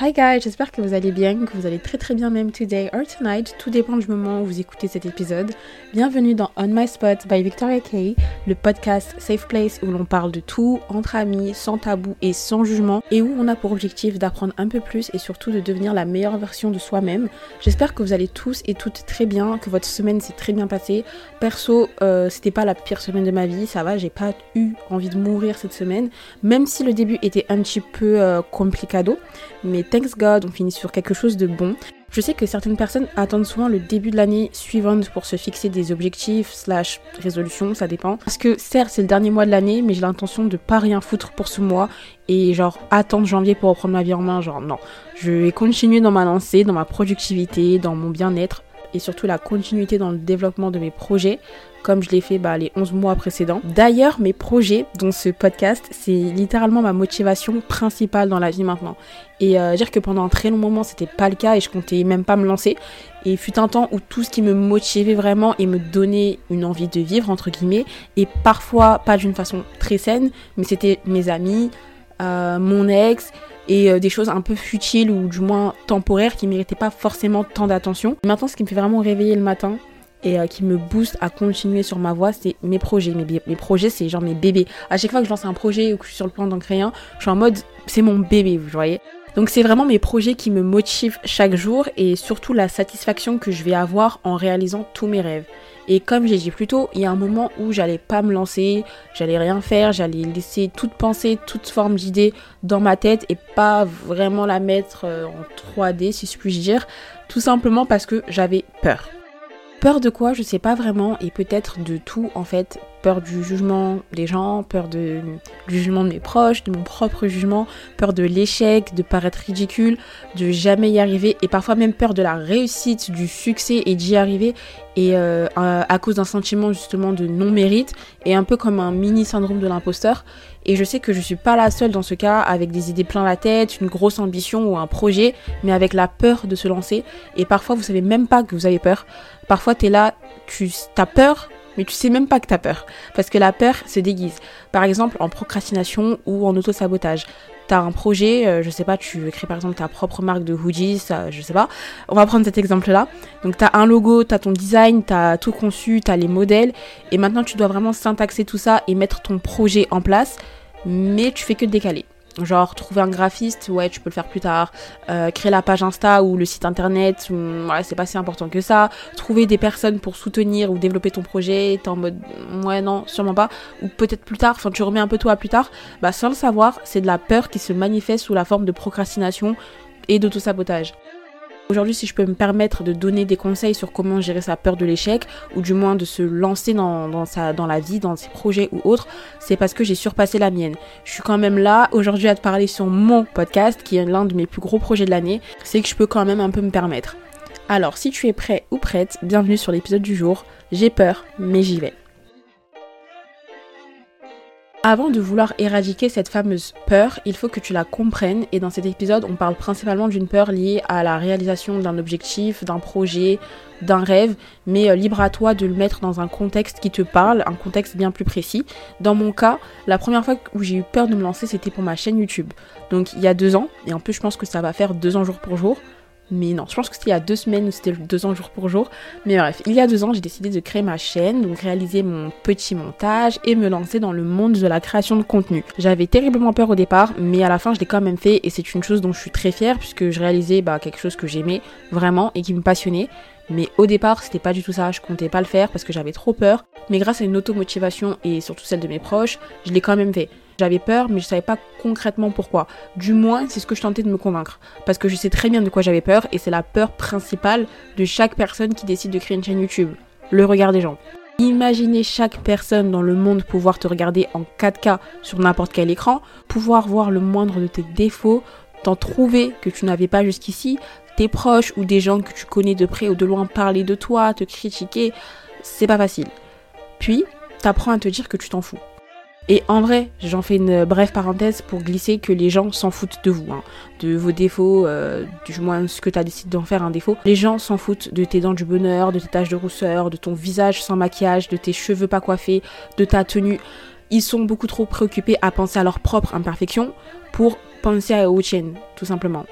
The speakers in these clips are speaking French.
Hi guys, j'espère que vous allez bien, que vous allez très très bien même today or tonight, tout dépend du moment où vous écoutez cet épisode. Bienvenue dans On My Spot by Victoria Kay, le podcast Safe Place où l'on parle de tout, entre amis, sans tabou et sans jugement, et où on a pour objectif d'apprendre un peu plus et surtout de devenir la meilleure version de soi-même. J'espère que vous allez tous et toutes très bien, que votre semaine s'est très bien passée. Perso, euh, c'était pas la pire semaine de ma vie, ça va, j'ai pas eu envie de mourir cette semaine, même si le début était un petit peu euh, complicado, mais thanks God, on finit sur quelque chose de bon. Je sais que certaines personnes attendent souvent le début de l'année suivante pour se fixer des objectifs slash résolutions, ça dépend. Parce que certes c'est le dernier mois de l'année, mais j'ai l'intention de pas rien foutre pour ce mois et genre attendre janvier pour reprendre ma vie en main, genre non. Je vais continuer dans ma lancée, dans ma productivité, dans mon bien-être et surtout la continuité dans le développement de mes projets comme je l'ai fait bah, les 11 mois précédents. D'ailleurs, mes projets, dont ce podcast, c'est littéralement ma motivation principale dans la vie maintenant. Et euh, dire que pendant un très long moment, c'était pas le cas et je comptais même pas me lancer. Et fut un temps où tout ce qui me motivait vraiment et me donnait une envie de vivre, entre guillemets, et parfois pas d'une façon très saine, mais c'était mes amis, euh, mon ex, et euh, des choses un peu futiles ou du moins temporaires qui méritaient pas forcément tant d'attention. Maintenant, ce qui me fait vraiment réveiller le matin, et euh, qui me booste à continuer sur ma voie, c'est mes projets. Mes, projets, c'est genre mes bébés. À chaque fois que je lance un projet ou que je suis sur le plan d'en créer un, je suis en mode, c'est mon bébé, vous voyez. Donc c'est vraiment mes projets qui me motivent chaque jour et surtout la satisfaction que je vais avoir en réalisant tous mes rêves. Et comme j'ai dit plus tôt, il y a un moment où j'allais pas me lancer, j'allais rien faire, j'allais laisser toute pensée, toute forme d'idée dans ma tête et pas vraiment la mettre euh, en 3D si je puis dire, tout simplement parce que j'avais peur. Peur de quoi Je sais pas vraiment et peut-être de tout en fait. Peur du jugement des gens, peur de, du jugement de mes proches, de mon propre jugement, peur de l'échec, de paraître ridicule, de jamais y arriver et parfois même peur de la réussite, du succès et d'y arriver et euh, à, cause d'un sentiment justement de non-mérite et un peu comme un mini syndrome de l'imposteur. Et je sais que je suis pas la seule dans ce cas avec des idées plein la tête, une grosse ambition ou un projet, mais avec la peur de se lancer. Et parfois vous savez même pas que vous avez peur. Parfois tu es là, tu as peur, mais tu sais même pas que tu as peur. Parce que la peur se déguise. Par exemple en procrastination ou en auto-sabotage t'as un projet, euh, je sais pas, tu créer par exemple ta propre marque de hoodies, ça, je sais pas. On va prendre cet exemple-là. Donc t'as un logo, t'as ton design, t'as tout conçu, t'as les modèles, et maintenant tu dois vraiment syntaxer tout ça et mettre ton projet en place, mais tu fais que décaler. Genre trouver un graphiste, ouais, tu peux le faire plus tard. Euh, créer la page Insta ou le site internet, ouais, c'est pas si important que ça. Trouver des personnes pour soutenir ou développer ton projet, t'es en mode, ouais, non, sûrement pas. Ou peut-être plus tard, enfin, tu remets un peu tout à plus tard. Bah, sans le savoir, c'est de la peur qui se manifeste sous la forme de procrastination et d'auto-sabotage. Aujourd'hui, si je peux me permettre de donner des conseils sur comment gérer sa peur de l'échec, ou du moins de se lancer dans, sa, dans la vie, dans ses projets ou autres, c'est parce que j'ai surpassé la mienne. Je suis quand même là aujourd'hui à te parler sur mon podcast, qui est l'un de mes plus gros projets de l'année, c'est que je peux quand même un peu me permettre. Alors, si tu es prêt ou prête, bienvenue sur l'épisode du jour. J'ai peur, mais j'y vais. Avant de vouloir éradiquer cette fameuse peur, il faut que tu la comprennes et dans cet épisode, on parle principalement d'une peur liée à la réalisation d'un objectif, d'un projet, d'un rêve, mais euh, libre à toi de le mettre dans un contexte qui te parle, un contexte bien plus précis. Dans mon cas, la première fois où j'ai eu peur de me lancer, c'était pour ma chaîne YouTube. Donc il y a deux ans, et en plus je pense que ça va faire deux ans jour pour jour. Mais non, je pense que c'était il y a deux semaines ou c'était deux ans jour pour jour. Mais bref, il y a deux ans, j'ai décidé de créer ma chaîne, donc réaliser mon petit montage et me lancer dans le monde de la création de contenu. J'avais terriblement peur au départ, mais à la fin, je l'ai quand même fait et c'est une chose dont je suis très fière puisque je réalisais bah, quelque chose que j'aimais vraiment et qui me passionnait. Mais au départ, c'était pas du tout ça. Je comptais pas le faire parce que j'avais trop peur. Mais grâce à une automotivation et surtout celle de mes proches, je l'ai quand même fait. J'avais peur, mais je savais pas concrètement pourquoi. Du moins, c'est ce que je tentais de me convaincre. Parce que je sais très bien de quoi j'avais peur, et c'est la peur principale de chaque personne qui décide de créer une chaîne YouTube. Le regard des gens. Imaginez chaque personne dans le monde pouvoir te regarder en 4K sur n'importe quel écran, pouvoir voir le moindre de tes défauts, t'en trouver que tu n'avais pas jusqu'ici, tes proches ou des gens que tu connais de près ou de loin parler de toi, te critiquer, c'est pas facile. Puis, t'apprends à te dire que tu t'en fous. Et en vrai, j'en fais une brève parenthèse pour glisser que les gens s'en foutent de vous, hein. de vos défauts, euh, du moins ce que tu as décidé d'en faire un défaut. Les gens s'en foutent de tes dents du bonheur, de tes taches de rousseur, de ton visage sans maquillage, de tes cheveux pas coiffés, de ta tenue. Ils sont beaucoup trop préoccupés à penser à leur propre imperfection pour penser à tiennes, tout simplement.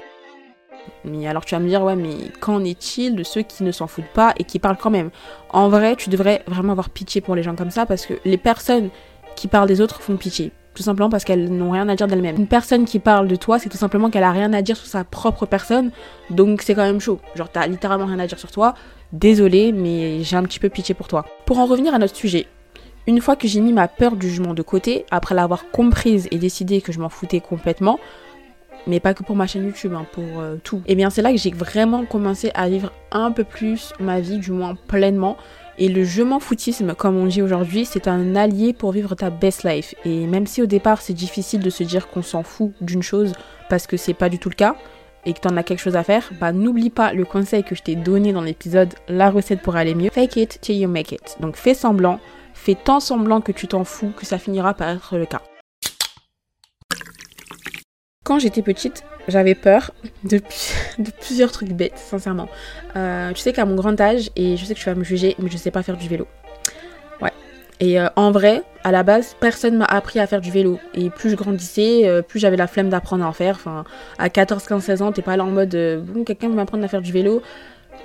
Mais alors tu vas me dire, ouais, mais qu'en est-il de ceux qui ne s'en foutent pas et qui parlent quand même? En vrai, tu devrais vraiment avoir pitié pour les gens comme ça parce que les personnes qui parlent des autres font pitié. Tout simplement parce qu'elles n'ont rien à dire d'elles-mêmes. Une personne qui parle de toi, c'est tout simplement qu'elle a rien à dire sur sa propre personne, donc c'est quand même chaud. Genre, t'as littéralement rien à dire sur toi. Désolé, mais j'ai un petit peu pitié pour toi. Pour en revenir à notre sujet, une fois que j'ai mis ma peur du jugement de côté, après l'avoir comprise et décidé que je m'en foutais complètement, mais pas que pour ma chaîne YouTube, hein, pour euh, tout. Et eh bien c'est là que j'ai vraiment commencé à vivre un peu plus ma vie, du moins pleinement. Et le je m'en foutisme, comme on dit aujourd'hui, c'est un allié pour vivre ta best life. Et même si au départ c'est difficile de se dire qu'on s'en fout d'une chose parce que c'est pas du tout le cas et que t'en as quelque chose à faire, bah n'oublie pas le conseil que je t'ai donné dans l'épisode La recette pour aller mieux. Fake it till you make it. Donc fais semblant, fais tant semblant que tu t'en fous que ça finira par être le cas. Quand j'étais petite, j'avais peur de, plusieurs trucs bêtes, sincèrement. Euh, tu sais qu'à mon grand âge, et je sais que tu vas me juger, mais je sais pas faire du vélo. Ouais. Et euh, en vrai, à la base, personne m'a appris à faire du vélo. Et plus je grandissais, euh, plus j'avais la flemme d'apprendre à en faire. Enfin, à 14, 15, 16 ans, t'es pas là en mode bon, quelqu'un veut m'apprendre à faire du vélo.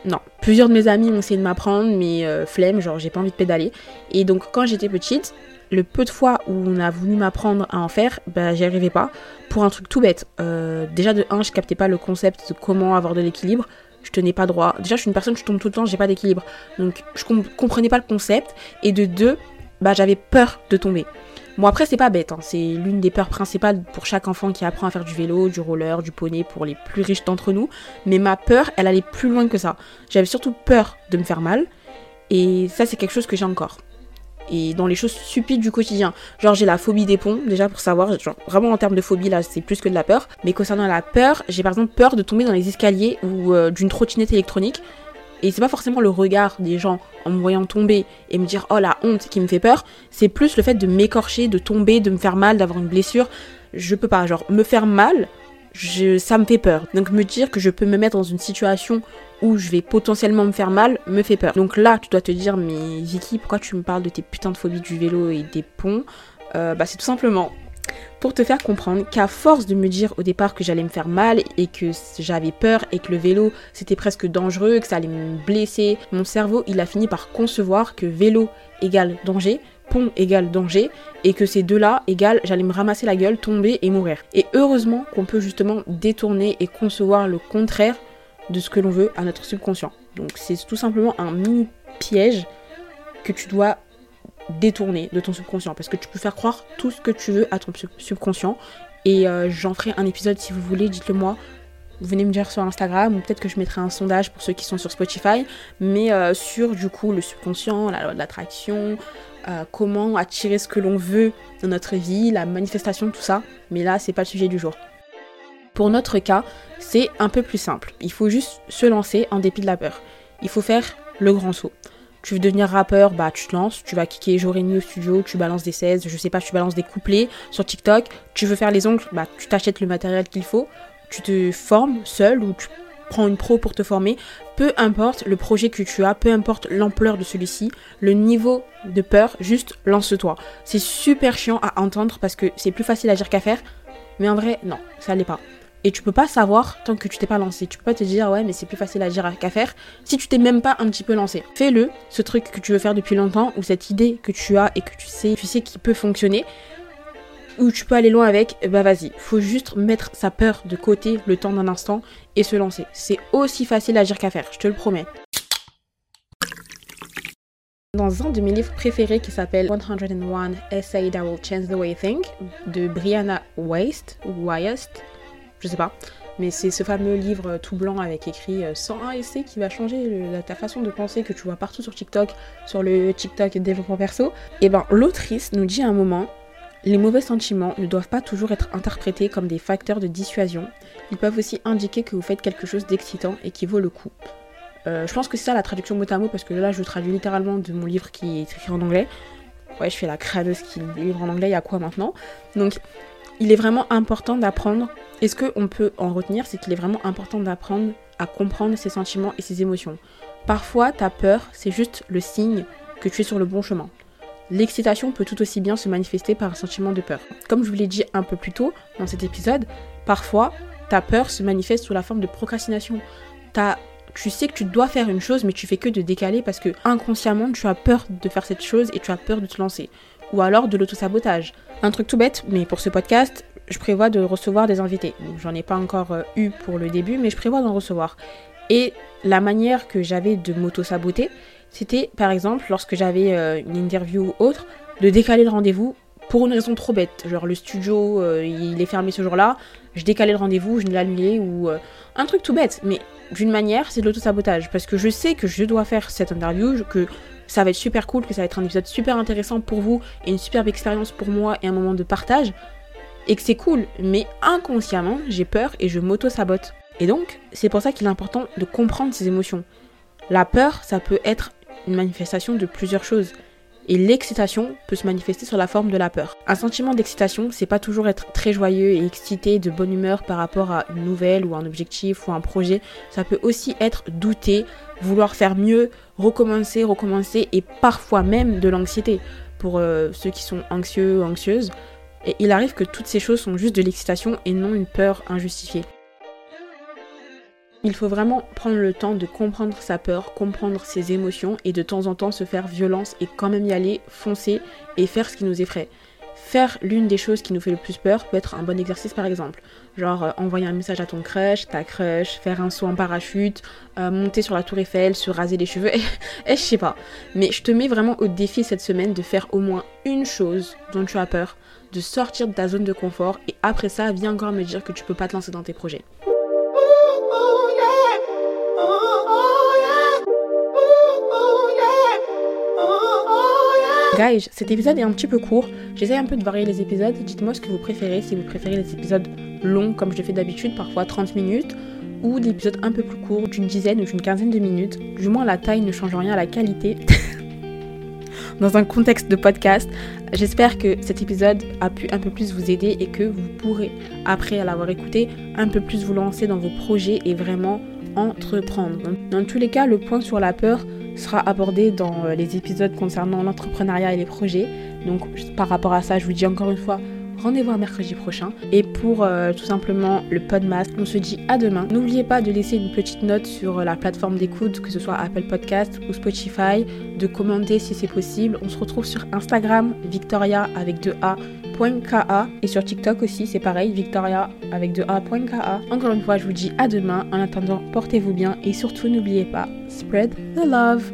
Non, plusieurs de mes amis ont essayé de m'apprendre, mais flemme, genre j'ai pas envie de pédaler. Et donc quand j'étais petite, le peu de fois où on a voulu m'apprendre à en faire, bah, j'y arrivais pas. Pour un truc tout bête. Euh, déjà de 1, je captais pas le concept de comment avoir de l'équilibre. Je tenais pas droit. Déjà, je suis une personne, je tombe tout le temps, j'ai pas d'équilibre. Donc, je comprenais pas le concept. Et de 2, bah, j'avais peur de tomber. Bon, après, c'est pas bête. Hein. C'est l'une des peurs principales pour chaque enfant qui apprend à faire du vélo, du roller, du poney pour les plus riches d'entre nous. Mais ma peur, elle allait plus loin que ça. J'avais surtout peur de me faire mal. Et ça, c'est quelque chose que j'ai encore et dans les choses stupides du quotidien. Genre j'ai la phobie des ponts, déjà pour savoir, genre vraiment en termes de phobie là c'est plus que de la peur. Mais concernant la peur, j'ai par exemple peur de tomber dans les escaliers ou euh, d'une trottinette électronique. Et c'est pas forcément le regard des gens en me voyant tomber et me dire oh la honte qui me fait peur, c'est plus le fait de m'écorcher, de tomber, de me faire mal, d'avoir une blessure. Je peux pas, genre me faire mal, ça me fait peur. Donc me dire que je peux me mettre dans une situation où je vais potentiellement me faire mal me fait peur. Donc là, tu dois te dire, mais Vicky, pourquoi tu me parles de tes putains de phobies du vélo et des ponts? Euh, Bah c'est tout simplement pour te faire comprendre qu'à force de me dire au départ que j'allais me faire mal et que j'avais peur et que le vélo c'était presque dangereux, que ça allait me blesser, mon cerveau il a fini par concevoir que vélo égale danger, pont égale danger et que ces deux-là égale j'allais me ramasser la gueule, tomber et mourir. Et heureusement qu'on peut justement détourner et concevoir le contraire de ce que l'on veut à notre subconscient. Donc c'est tout simplement un mini piège que tu dois détourner de ton subconscient parce que tu peux faire croire tout ce que tu veux à ton subconscient et euh, j'en ferai un épisode si vous voulez, dites-le moi. Venez me dire sur Instagram ou peut-être que je mettrai un sondage pour ceux qui sont sur Spotify, mais euh, sur du coup le subconscient, la loi de l'attraction, euh, comment attirer ce que l'on veut dans notre vie, la manifestation, tout ça. Mais là, c'est pas le sujet du jour. Pour notre cas, c'est un peu plus simple. Il faut juste se lancer en dépit de la peur. Il faut faire le grand saut. Tu veux devenir rappeur, bah tu te lances, tu vas kicker nuit au studio, tu balances des 16, je sais pas, tu balances des couplets sur TikTok. Tu veux faire les ongles, bah tu t'achètes le matériel qu'il faut, tu te formes seul ou tu prends une pro pour te former. Peu importe le projet que tu as, peu importe l'ampleur de celui-ci, le niveau de peur, juste lance-toi. C'est super chiant à entendre parce que c'est plus facile à dire qu'à faire, mais en vrai, non, ça l'est pas. Et tu peux pas savoir tant que tu t'es pas lancé. Tu peux pas te dire ouais mais c'est plus facile à dire qu'à faire si tu t'es même pas un petit peu lancé. Fais-le, ce truc que tu veux faire depuis longtemps ou cette idée que tu as et que tu sais, tu sais qui peut fonctionner ou tu peux aller loin avec, bah vas-y. Faut juste mettre sa peur de côté le temps d'un instant et se lancer. C'est aussi facile à dire qu'à faire, je te le promets. Dans un de mes livres préférés qui s'appelle 101 Essay That Will Change the Way You Think de Brianna Waste ou Wyest, je sais pas. Mais c'est ce fameux livre tout blanc avec écrit 101 euh, essais qui va changer ta façon de penser que tu vois partout sur TikTok, sur le TikTok développement perso. Et ben l'autrice nous dit à un moment les mauvais sentiments ne doivent pas toujours être interprétés comme des facteurs de dissuasion. Ils peuvent aussi indiquer que vous faites quelque chose d'excitant et qui vaut le coup. Euh, je pense que c'est ça la traduction mot à mot parce que là je traduis littéralement de mon livre qui est écrit en anglais. Ouais, je fais la crâneuse qui livre en anglais, il y a quoi maintenant? Donc, il est vraiment important d'apprendre. Et ce qu'on peut en retenir, c'est qu'il est vraiment important d'apprendre à comprendre ses sentiments et ses émotions. Parfois, ta peur, c'est juste le signe que tu es sur le bon chemin. L'excitation peut tout aussi bien se manifester par un sentiment de peur. Comme je vous l'ai dit un peu plus tôt dans cet épisode, parfois, ta peur se manifeste sous la forme de procrastination. tu sais que tu dois faire une chose, mais tu fais que de décaler parce que inconsciemment, tu as peur de faire cette chose et tu as peur de te lancer. Ou alors de l'autosabotage. Un truc tout bête, mais pour ce podcast, je prévois de recevoir des invités. J'en ai pas encore euh, eu pour le début, mais je prévois d'en recevoir. Et la manière que j'avais de m'auto-saboter, c'était par exemple lorsque j'avais euh, une interview ou autre, de décaler le rendez-vous pour une raison trop bête. Genre le studio, euh, il est fermé ce jour-là, je décalais le rendez-vous, je l'ai annulé ou un truc tout bête. Mais d'une manière, c'est de l'auto-sabotage parce que je sais que je dois faire cette interview, que ça va être super cool, que ça va être un épisode super intéressant pour vous et une superbe expérience pour moi et un moment de partage et que c'est cool, mais inconsciemment, j'ai peur et je m'auto-sabote. Et donc, c'est pour ça qu'il est important de comprendre ses émotions. La peur, ça peut être manifestation de plusieurs choses. Et l'excitation peut se manifester sur la forme de la peur. Un sentiment d'excitation, c'est pas toujours être très joyeux et excité, de bonne humeur par rapport à une nouvelle ou un objectif ou un projet. Ça peut aussi être douter, vouloir faire mieux, recommencer, recommencer et parfois même de l'anxiété. Pour euh, ceux qui sont anxieux ou anxieuses, et il arrive que toutes ces choses sont juste de l'excitation et non une peur injustifiée. Il faut vraiment prendre le temps de comprendre sa peur, comprendre ses émotions et de temps en temps se faire violence et quand même y aller, foncer et faire ce qui nous effraie. Faire l'une des choses qui nous fait le plus peur peut être un bon exercice par exemple. Genre euh, envoyer un message à ton crush, ta crush, faire un saut en parachute, euh, monter sur la tour Eiffel, se raser les cheveux, et, je sais pas. Mais je te mets vraiment au défi cette semaine de faire au moins une chose dont tu as peur de sortir de ta zone de confort et après ça, viens encore me dire que tu peux pas te lancer dans tes projets. Guys, cet épisode est un petit peu court. J'essaie un peu de varier les épisodes. Dites-moi ce que vous préférez, si vous préférez les épisodes longs comme je le fais d'habitude, parfois 30 minutes, ou des épisodes un peu plus courts, d'une dizaine ou d'une quinzaine de minutes. Du moins, la taille ne change rien à la qualité. dans un contexte de podcast. J'espère que cet épisode a pu un peu plus vous aider et que vous pourrez, après l'avoir écouté, un peu plus vous lancer dans vos projets et vraiment entreprendre. Dans tous les cas, le point sur la peur sera abordé dans euh, les épisodes concernant l'entrepreneuriat et les projets. Donc par rapport à ça, je vous dis encore une fois, rendez-vous mercredi prochain. Et pour euh, tout simplement le Podmas, on se dit à demain. N'oubliez pas de laisser une petite note sur euh, la plateforme d'écoute, que ce soit Apple Podcast ou Spotify, de commenter si c'est possible. On se retrouve sur Instagram, Victoria avec 2 A. et sur TikTok aussi c'est pareil Victoria avec 2 A.ka encore une fois je vous dis à demain en attendant portez-vous bien et surtout n'oubliez pas spread the love